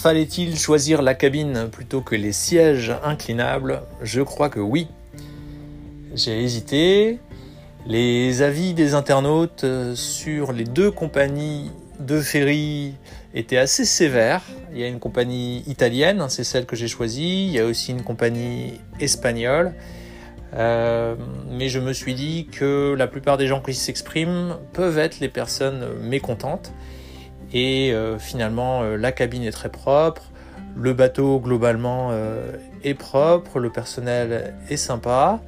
fallait-il choisir la cabine plutôt que les sièges inclinables? Je crois que oui. J'ai hésité. Les avis des internautes sur les deux compagnies de ferry étaient assez sévères. Il y a une compagnie italienne, c'est celle que j'ai choisie. Il y a aussi une compagnie espagnole. Euh, mais je me suis dit que la plupart des gens qui s'expriment peuvent être les personnes mécontentes. Et euh, finalement, euh, la cabine est très propre, le bateau globalement est propre, le personnel est sympa.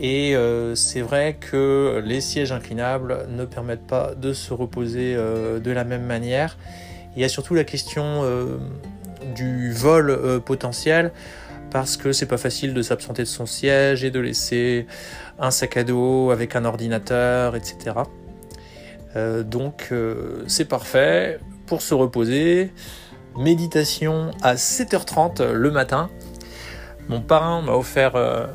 Et c'est vrai que les sièges inclinables ne permettent pas de se reposer de la même manière. Il y a surtout la question du vol potentiel parce que c'est pas facile de s'absenter de son siège et de laisser un sac à dos avec un ordinateur, etc. Euh, donc euh, c'est parfait pour se reposer. Méditation à 7h30 le matin. Mon parrain m'a offert euh,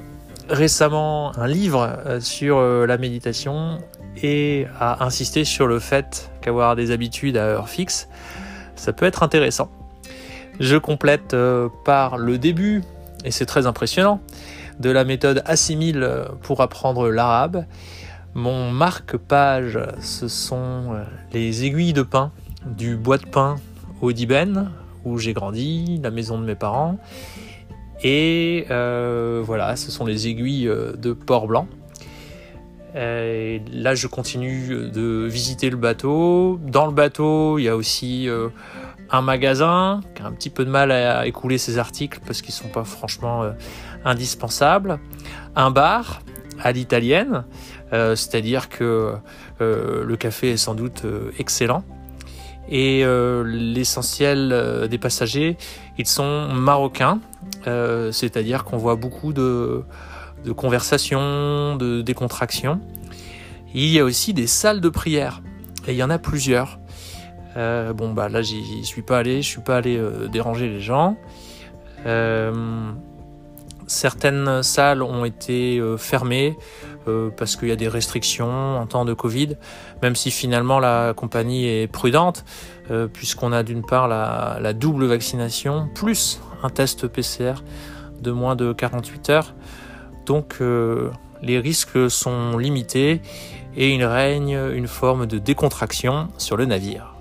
récemment un livre sur la méditation et a insisté sur le fait qu'avoir des habitudes à heure fixe, ça peut être intéressant. Je complète par le début et c'est très impressionnant, de la méthode Assimile pour apprendre l'arabe. Mon marque-page, ce sont euh, les aiguilles de pain du bois de pain au Diben, où j'ai grandi, la maison de mes parents. Et euh, voilà, ce sont les aiguilles euh, de Port-Blanc. là, je continue de visiter le bateau. Dans le bateau, il y a aussi un magasin qui a un petit peu de mal à écouler ses articles parce qu'ils sont pas franchement indispensables, un bar à l'italienne, euh, c'est-à-dire que euh, le café est sans doute excellent. Et l'essentiel des passagers, ils sont marocains, c'est-à-dire qu'on voit beaucoup de, conversations, de décontractions. Il y a aussi des salles de prière, et il y en a plusieurs. Euh, bon bah là j'y suis pas allé, je suis pas allé euh, déranger les gens. Euh, certaines salles ont été fermées parce qu'il y a des restrictions en temps de Covid, même si finalement la compagnie est prudente, puisqu'on a d'une part la, la, double vaccination plus un test PCR de moins de 48 heures. Donc les risques sont limités et il règne une forme de décontraction sur le navire.